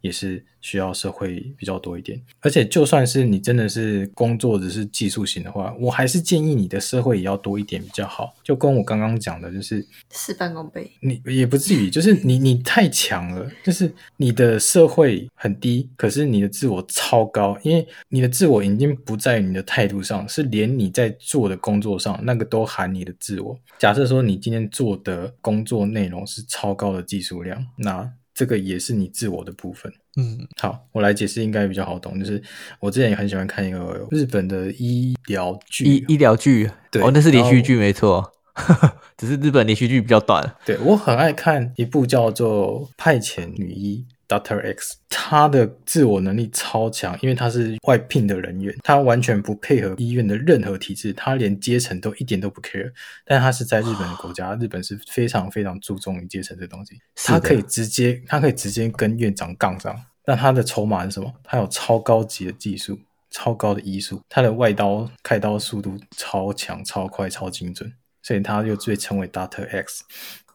也是需要社会比较多一点？而且就算是你真的是工作只是技术型的话，我还是建议你的社会也要多一点比较好。就跟我刚刚讲的，就是事半功倍。你也不至于，就是你你太强了，就是你的社会很低，可是你的自我超高，因为你的自我已经不在你的态度上，是连你在做的工作上那个都含你的自我。假设说你今天做的。工作内容是超高的技术量，那这个也是你自我的部分。嗯，好，我来解释应该比较好懂。就是我之前也很喜欢看一个日本的医疗剧，医医疗剧，对，哦，那是连续剧没错，只是日本连续剧比较短。对，我很爱看一部叫做《派遣女医》。Doctor X，他的自我能力超强，因为他是外聘的人员，他完全不配合医院的任何体制，他连阶层都一点都不 care。但他是在日本的国家，日本是非常非常注重于阶层这东西，他可以直接，他可以直接跟院长杠上。那他的筹码是什么？他有超高级的技术，超高的医术，他的外刀开刀速度超强、超快、超精准，所以他又被称为 Doctor X。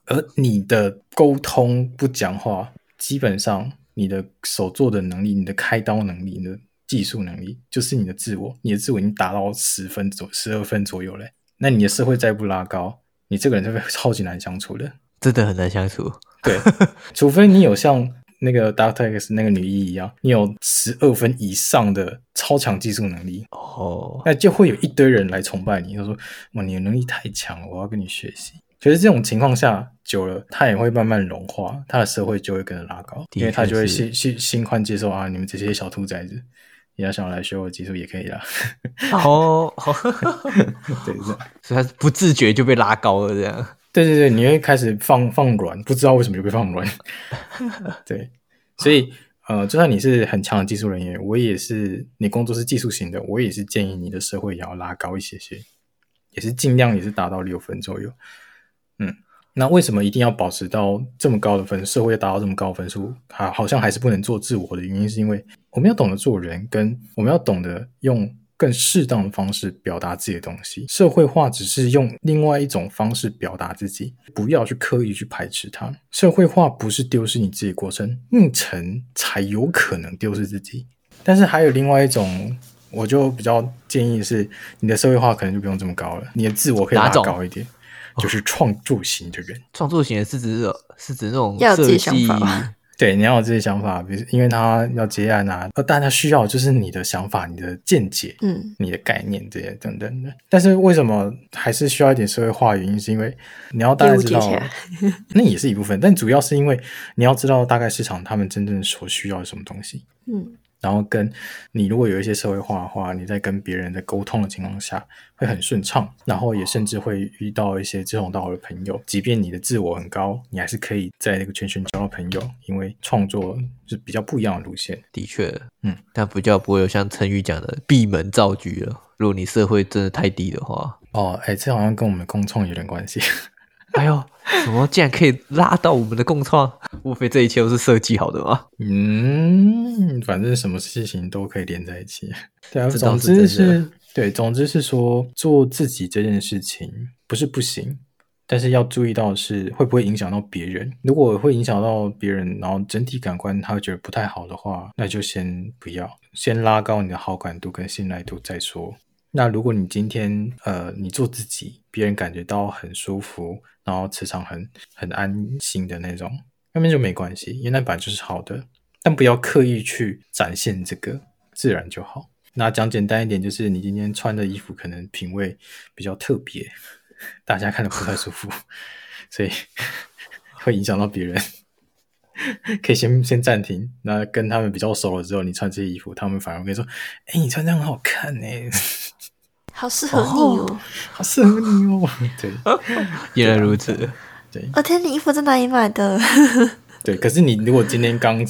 而你的沟通不讲话。基本上，你的手做的能力、你的开刀能力、你的技术能力，就是你的自我。你的自我已经达到十分左、十二分左右嘞。那你的社会再不拉高，你这个人就会超级难相处的，真的很难相处。对，除非你有像那个 Doctor X 那个女医一样，你有十二分以上的超强技术能力哦，那就会有一堆人来崇拜你，他说：“哇，你的能力太强了，我要跟你学习。”其实这种情况下久了，他也会慢慢融化，他的社会就会跟着拉高，因为他就会心心心宽接受啊，你们这些小兔崽子，你要想来学我技术也可以啦。哦，对，这样，所以他不自觉就被拉高了，这样。对对对，你会开始放放软，不知道为什么就被放软。对，所以呃，就算你是很强的技术人员，我也是，你工作是技术型的，我也是建议你的社会也要拉高一些些，也是尽量也是达到六分左右。嗯，那为什么一定要保持到这么高的分数？社会要达到这么高的分数，好，好像还是不能做自我的原因，是因为我们要懂得做人，跟我们要懂得用更适当的方式表达自己的东西。社会化只是用另外一种方式表达自己，不要去刻意去排斥它。社会化不是丢失你自己过程，逆成才有可能丢失自己。但是还有另外一种，我就比较建议是，你的社会化可能就不用这么高了，你的自我可以拉高一点。就是创作型的人，创作型的是指是指那种要有自己想法，对，你要有自己想法，比如因为他要接案啊，呃大家需要就是你的想法、你的见解、嗯，你的概念这些等等的。但是为什么还是需要一点社会化？原因是因为你要大概知道，那也是一部分，但主要是因为你要知道大概市场他们真正所需要的什么东西，嗯。然后跟你如果有一些社会化的话，你在跟别人的沟通的情况下会很顺畅，然后也甚至会遇到一些志同道合的朋友。即便你的自我很高，你还是可以在那个圈圈交到朋友，因为创作是比较不一样的路线。的确，嗯，但比较不会有像陈宇讲的闭门造局了。如果你社会真的太低的话，哦，哎，这好像跟我们的共创有点关系。哎呦，怎么竟然可以拉到我们的共创？莫非这一切都是设计好的吗？嗯，反正什么事情都可以连在一起。对啊，总之是，对，总之是说做自己这件事情不是不行，但是要注意到是会不会影响到别人。如果会影响到别人，然后整体感官他会觉得不太好的话，那就先不要，先拉高你的好感度跟信赖度再说。那如果你今天呃你做自己，别人感觉到很舒服，然后磁场很很安心的那种，那边就没关系，因为那本来就是好的。但不要刻意去展现这个，自然就好。那讲简单一点，就是你今天穿的衣服可能品味比较特别，大家看得不太舒服，所以 会影响到别人。可以先先暂停。那跟他们比较熟了之后，你穿这些衣服，他们反而会说：“哎、你穿这样很好看呢，好适合你哦，好适合你哦。”对，原来如此。对，我天，你衣服在哪里买的？对，可是你如果今天刚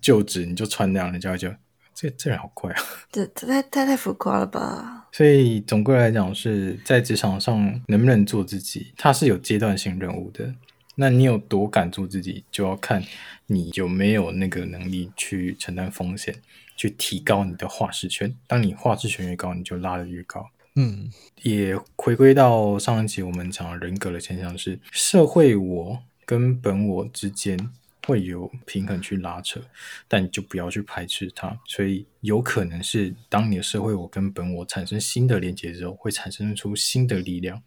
就职，你就穿那样，人家就这这人好怪啊！这这太太太浮夸了吧？所以总归来讲，是在职场上能不能做自己，它是有阶段性任务的。那你有多敢做自己，就要看你有没有那个能力去承担风险，去提高你的话事权。当你话事权越高，你就拉得越高。嗯，也回归到上一集我们讲人格的现象是，社会我跟本我之间会有平衡去拉扯，但你就不要去排斥它。所以有可能是当你的社会我跟本我产生新的连接之后，会产生出新的力量。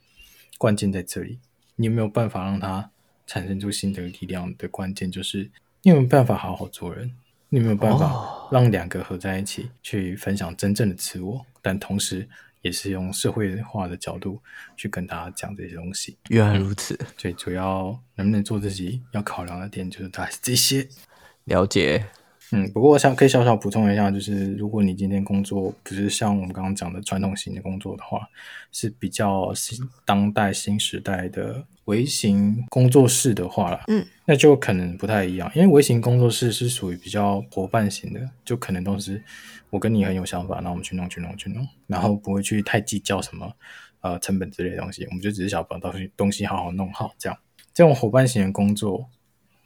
关键在这里，你有没有办法让它？产生出新的力量的关键就是，你有没有办法好好做人？你有没有办法让两个合在一起去分享真正的自我？但同时，也是用社会化的角度去跟大家讲这些东西。原来如此，最主要能不能做自己，要考量的点就是大概这些。了解。嗯，不过我想可以小小补充一下，就是如果你今天工作不是像我们刚刚讲的传统型的工作的话，是比较新当代新时代的微型工作室的话啦，嗯，那就可能不太一样，因为微型工作室是属于比较伙伴型的，就可能都是我跟你很有想法，那我们去弄去弄去弄，然后不会去太计较什么呃成本之类的东西，我们就只是想把东西东西好好弄好，这样这种伙伴型的工作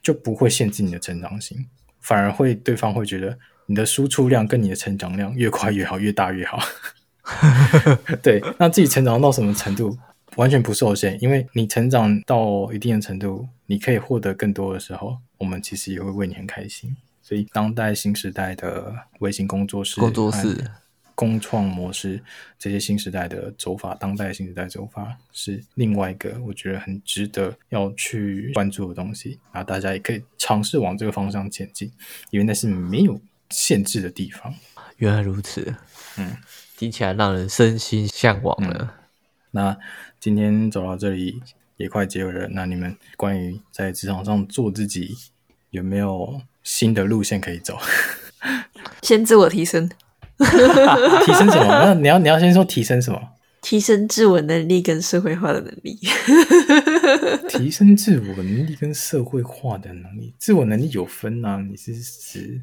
就不会限制你的成长性。反而会，对方会觉得你的输出量跟你的成长量越快越好，越大越好。对，那自己成长到什么程度，完全不受限，因为你成长到一定的程度，你可以获得更多的时候，我们其实也会为你很开心。所以，当代新时代的微型工作室，工作室。工创模式，这些新时代的走法，当代新时代走法是另外一个我觉得很值得要去关注的东西。然后大家也可以尝试往这个方向前进，因为那是没有限制的地方。原来如此，嗯，听起来让人身心向往了。嗯。那今天走到这里也快结尾了，那你们关于在职场上做自己，有没有新的路线可以走？先自我提升。提升什么？那你要你要先说提升什么？提升自我能力跟社会化的能力。提升自我能力跟社会化的能力，自我能力有分啊？你是指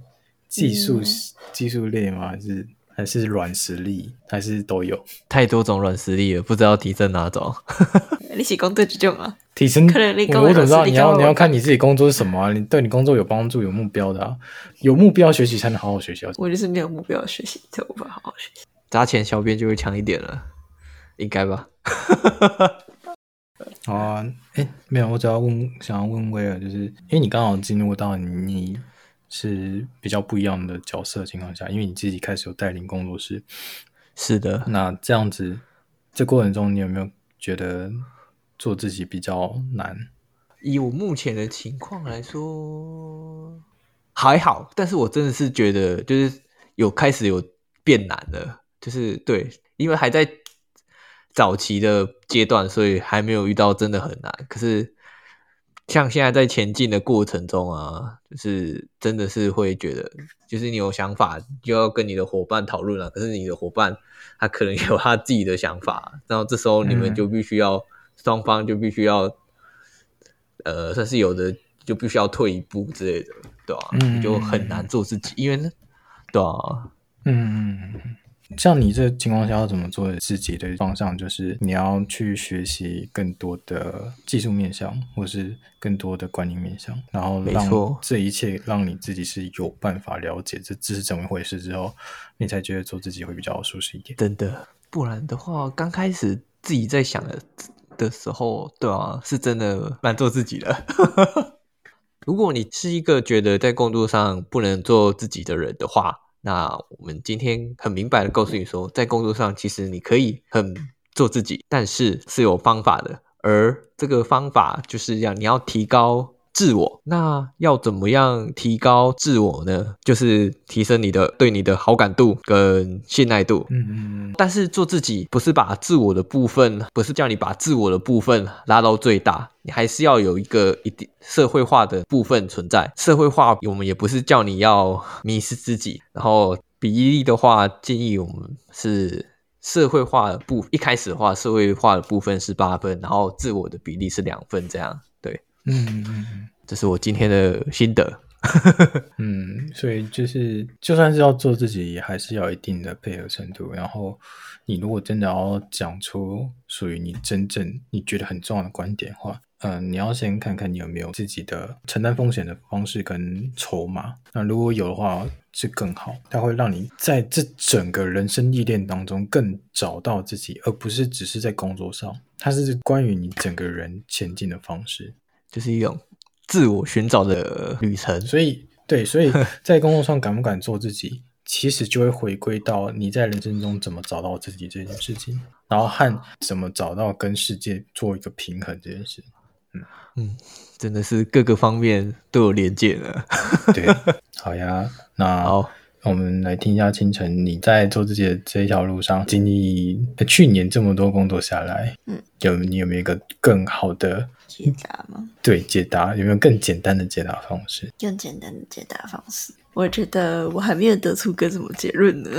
技术、嗯、技术类吗？还是还是软实力？还是都有？太多种软实力了，不知道提升哪种。你是工作这种啊？提升我我怎么知道？你要你要看你自己工作是什么啊？你对你工作有帮助、有目标的啊？有目标学习才能好好学习。我就是没有目标学习，才无法好好学习。砸钱小编就会强一点了，应该吧？好啊，哎、欸，没有，我只要问，想要问威尔，就是因为你刚好进入到你是比较不一样的角色的情况下，因为你自己开始有带领工作室，是的。那这样子，这过程中你有没有觉得？做自己比较难，以我目前的情况来说还好，但是我真的是觉得就是有开始有变难了，就是对，因为还在早期的阶段，所以还没有遇到真的很难。可是像现在在前进的过程中啊，就是真的是会觉得，就是你有想法就要跟你的伙伴讨论了，可是你的伙伴他可能有他自己的想法，然后这时候你们就必须要。嗯双方就必须要，呃，算是有的就必须要退一步之类的，对吧、啊？嗯，就很难做自己，因为呢，对啊，嗯，像你这情况下要怎么做自己的方向，就是你要去学习更多的技术面向，或是更多的管理面向，然后让这一切让你自己是有办法了解这这是怎么回事之后，你才觉得做自己会比较舒适一点。真的，不然的话，刚开始自己在想的。的时候，对啊，是真的蛮做自己的。如果你是一个觉得在工作上不能做自己的人的话，那我们今天很明白的告诉你说，在工作上其实你可以很做自己，但是是有方法的，而这个方法就是要你要提高。自我，那要怎么样提高自我呢？就是提升你的对你的好感度跟信赖度。嗯嗯嗯。但是做自己不是把自我的部分，不是叫你把自我的部分拉到最大，你还是要有一个一定社会化的部分存在。社会化，我们也不是叫你要迷失自己。然后比例的话，建议我们是社会化的部，一开始的话，社会化的部分是八分，然后自我的比例是两分，这样。嗯嗯嗯，这是我今天的心得。嗯，所以就是，就算是要做自己，也还是要一定的配合程度。然后，你如果真的要讲出属于你真正你觉得很重要的观点的话，嗯、呃，你要先看看你有没有自己的承担风险的方式跟筹码。那如果有的话，是更好，它会让你在这整个人生历练当中更找到自己，而不是只是在工作上。它是关于你整个人前进的方式。就是一种自我寻找的旅程，所以对，所以 在工作上敢不敢做自己，其实就会回归到你在人生中怎么找到自己这件事情，然后和怎么找到跟世界做一个平衡这件事。嗯嗯，真的是各个方面都有连接的。对，好呀，那好。我们来听一下清晨，你在做自己的这一条路上，经历去年这么多工作下来，嗯，有你有没有一个更好的解答吗？对，解答有没有更简单的解答方式？更简单的解答方式，我觉得我还没有得出个什么结论呢。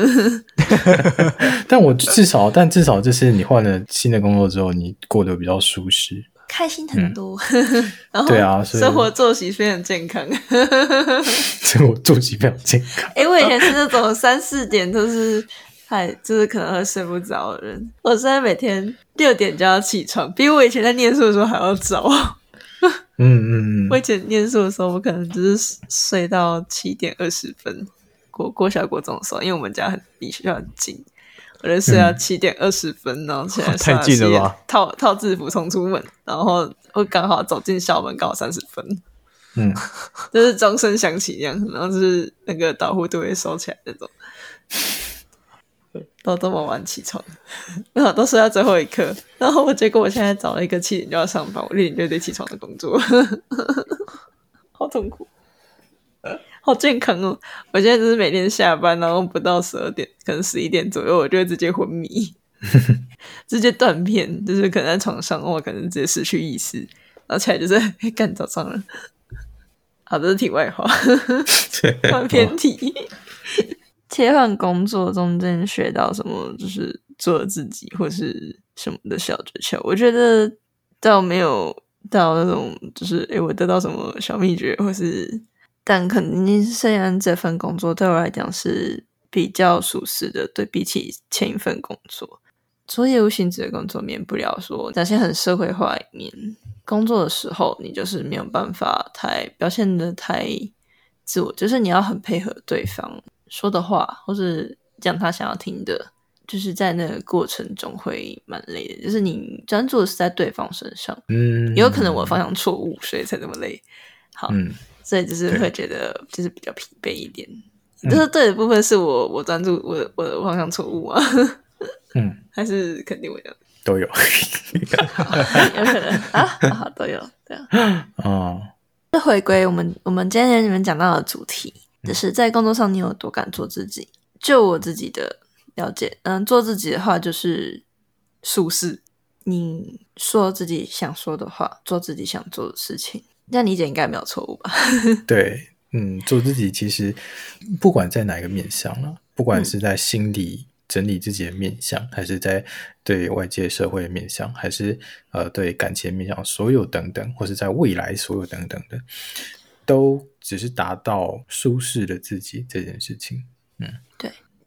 但我至少，但至少就是你换了新的工作之后，你过得比较舒适。开心很多，嗯、然后对啊，生活作息非常健康。生活作息非常健康。哎、欸，我以前是那种三四点都是还就是可能会睡不着的人，我现在每天六点就要起床，比我以前在念书的时候还要早。嗯嗯嗯，我以前念书的时候，我可能只是睡到七点二十分，国国小国中的时候，因为我们家很离学校很近。我就睡到七点二十分，嗯、然后起来 套套制服冲出门，然后我刚好走进校门，刚好三十分，嗯，就是钟声响起一样，然后就是那个导护都会收起来那种，都这么晚起床，然后都睡到最后一刻，然后我结果我现在找了一个七点就要上班，我六点就得起床的工作，好痛苦。好健康哦！我现在就是每天下班，然后不到十二点，可能十一点左右，我就会直接昏迷，直接断片，就是可能在床上，我可能直接失去意识，然后起来就是 干早上了。好的，这是题外话，换偏题。切换工作中间学到什么？就是做自己或是什么的小诀窍？我觉得倒没有到那种，就是诶我得到什么小秘诀，或是。但肯定是，虽然这份工作对我来讲是比较舒适的，对比起前一份工作，做业务性质的工作，免不了说那些很社会化一面。工作的时候，你就是没有办法太表现的太自我，就是你要很配合对方说的话，或是讲他想要听的，就是在那个过程中会蛮累的。就是你专注的是在对方身上，嗯，有可能我方向错误，所以才这么累。好。嗯所以就是会觉得就是比较疲惫一点，就是对的部分是我我专注我我的方向错误啊，嗯，还是肯定我的都有，有可能。啊，好都有对啊，哦，这回归我们我们今天你们讲到的主题，就是在工作上你有多敢做自己？就我自己的了解，嗯，做自己的话就是舒适，你说自己想说的话，做自己想做的事情。那理解应该没有错误吧？对，嗯，做自己其实不管在哪一个面向了，不管是在心理整理自己的面向，嗯、还是在对外界社会的面向，还是呃对感情面向，所有等等，或是在未来所有等等的，都只是达到舒适的自己这件事情。嗯，对。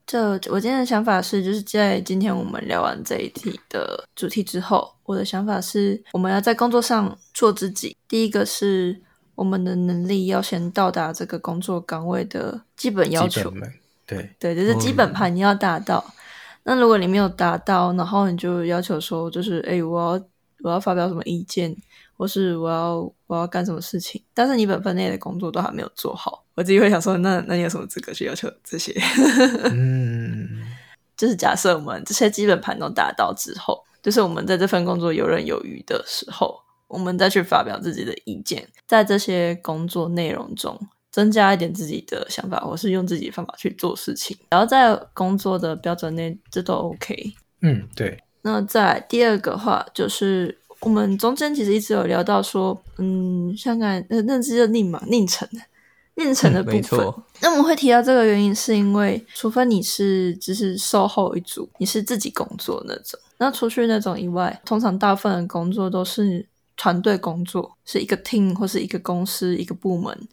这我今天的想法是，就是在今天我们聊完这一题的主题之后，我的想法是，我们要在工作上做自己。第一个是我们的能力要先到达这个工作岗位的基本要求，对对，就是基本盘你要达到。嗯、那如果你没有达到，然后你就要求说，就是哎，我要我要发表什么意见，或是我要我要干什么事情，但是你本分内的工作都还没有做好，我自己会想说，那那你有什么资格去要求这些？嗯，就是假设我们这些基本盘都达到之后，就是我们在这份工作游刃有余的时候，我们再去发表自己的意见，在这些工作内容中增加一点自己的想法，或是用自己的方法去做事情，然后在工作的标准内，这都 OK。嗯，对。那在第二个话，就是我们中间其实一直有聊到说，嗯，香港呃，那这叫佞嘛，宁城，宁城的部分。嗯、那我们会提到这个原因，是因为除非你是只是售后一组，你是自己工作那种，那除去那种以外，通常大部分的工作都是团队工作，是一个 team 或是一个公司一个部门，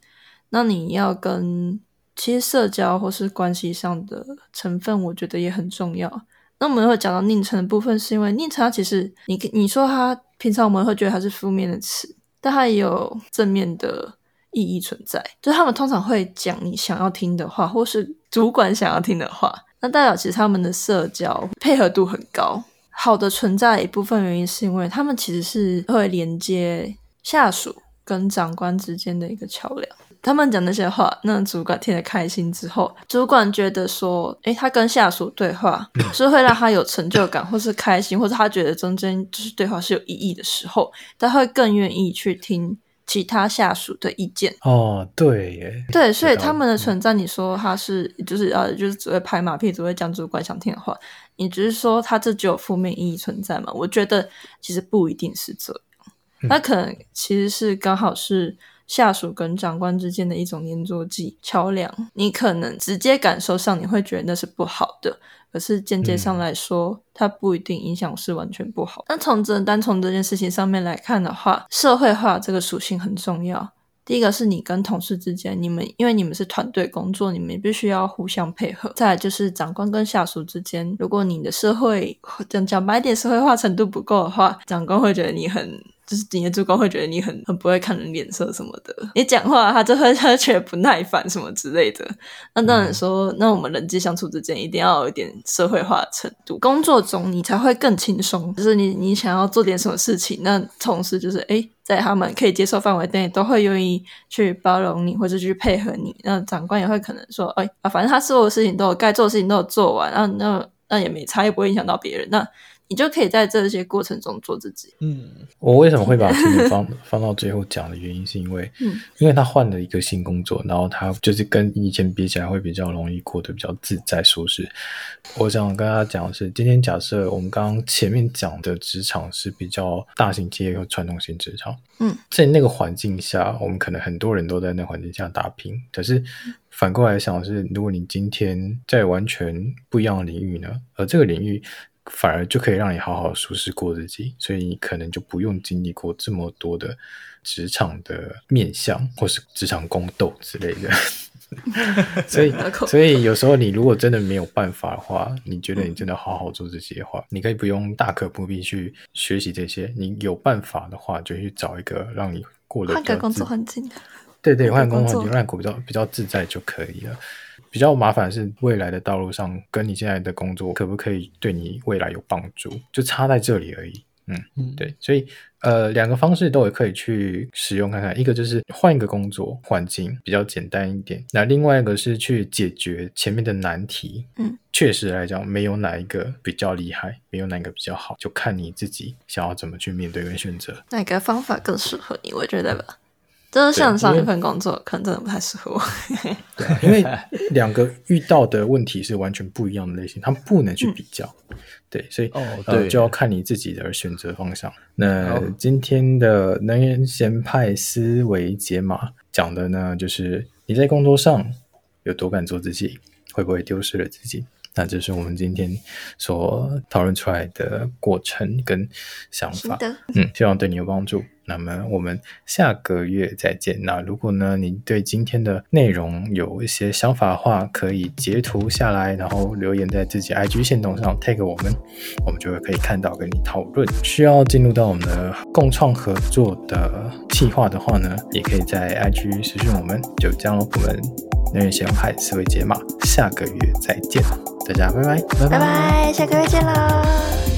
那你要跟其实社交或是关系上的成分，我觉得也很重要。那我们会讲到宁城的部分，是因为宁城它其实你你说它平常我们会觉得它是负面的词，但它也有正面的意义存在。就是他们通常会讲你想要听的话，或是主管想要听的话。那代表其实他们的社交配合度很高。好的存在一部分原因是因为他们其实是会连接下属跟长官之间的一个桥梁。他们讲那些话，那主管听得开心之后，主管觉得说，诶，他跟下属对话是会让他有成就感，或是开心，或者他觉得中间就是对话是有意义的时候，他会更愿意去听其他下属的意见。哦，对耶，对，所以他们的存在，你说他是就是呃，就是只会拍马屁，只会讲主管想听的话，你只是说他这只有负面意义存在嘛？我觉得其实不一定是这样，他可能其实是刚好是。下属跟长官之间的一种黏着剂桥梁，你可能直接感受上你会觉得那是不好的，可是间接上来说，嗯、它不一定影响是完全不好。那从这单从这件事情上面来看的话，社会化这个属性很重要。第一个是你跟同事之间，你们因为你们是团队工作，你们必须要互相配合。再来就是长官跟下属之间，如果你的社会讲讲白点，社会化程度不够的话，长官会觉得你很。就是你的主管会觉得你很很不会看人脸色什么的，你讲话他就会他就觉得不耐烦什么之类的。那当然说，那我们人际相处之间一定要有一点社会化的程度，工作中你才会更轻松。就是你你想要做点什么事情，那同事就是诶，在他们可以接受范围内，都会愿意去包容你或者去配合你。那长官也会可能说，哎啊，反正他所有事情都有该做的事情都有做完，那那那也没差，也不会影响到别人。那你就可以在这些过程中做自己。嗯，我为什么会把题目放放到最后讲的原因，是因为，嗯，因为他换了一个新工作，然后他就是跟以前比起来会比较容易过得比较自在舒适。我想跟大家讲的是，今天假设我们刚刚前面讲的职场是比较大型企业和传统型职场，嗯，在那个环境下，我们可能很多人都在那环境下打拼。可是反过来想的是，如果你今天在完全不一样的领域呢，而这个领域。反而就可以让你好好舒适过自己，所以你可能就不用经历过这么多的职场的面向，或是职场宫斗之类的。所以，所以有时候你如果真的没有办法的话，你觉得你真的好好做这些话，你可以不用大可不必去学习这些。你有办法的话，就去找一个让你过得换个工作环境。对对，换工作环境，让你过比较比较自在就可以了。比较麻烦是未来的道路上，跟你现在的工作可不可以对你未来有帮助，就差在这里而已。嗯嗯，对，所以呃，两个方式都也可以去使用看看。一个就是换一个工作环境，比较简单一点。那另外一个是去解决前面的难题。嗯，确实来讲，没有哪一个比较厉害，没有哪一个比较好，就看你自己想要怎么去面对跟选择。哪个方法更适合你？我觉得吧。就是像上一份工作，可能真的不太适合我。对，因为两个遇到的问题是完全不一样的类型，他们不能去比较。嗯、对，所以哦，对、呃，就要看你自己的选择方向。那今天的能源咸派思维解码讲的呢，就是你在工作上有多敢做自己，会不会丢失了自己？那这是我们今天所讨论出来的过程跟想法。嗯，希望对你有帮助。那么我们下个月再见。那如果呢，你对今天的内容有一些想法的话，可以截图下来，然后留言在自己 IG 线动上 tag 我们，我们就会可以看到跟你讨论。需要进入到我们的共创合作的计划的话呢，也可以在 IG 私讯我们。就这样，我们能源咸派思维解码，下个月再见，大家拜拜，拜拜，拜拜，下个月见喽。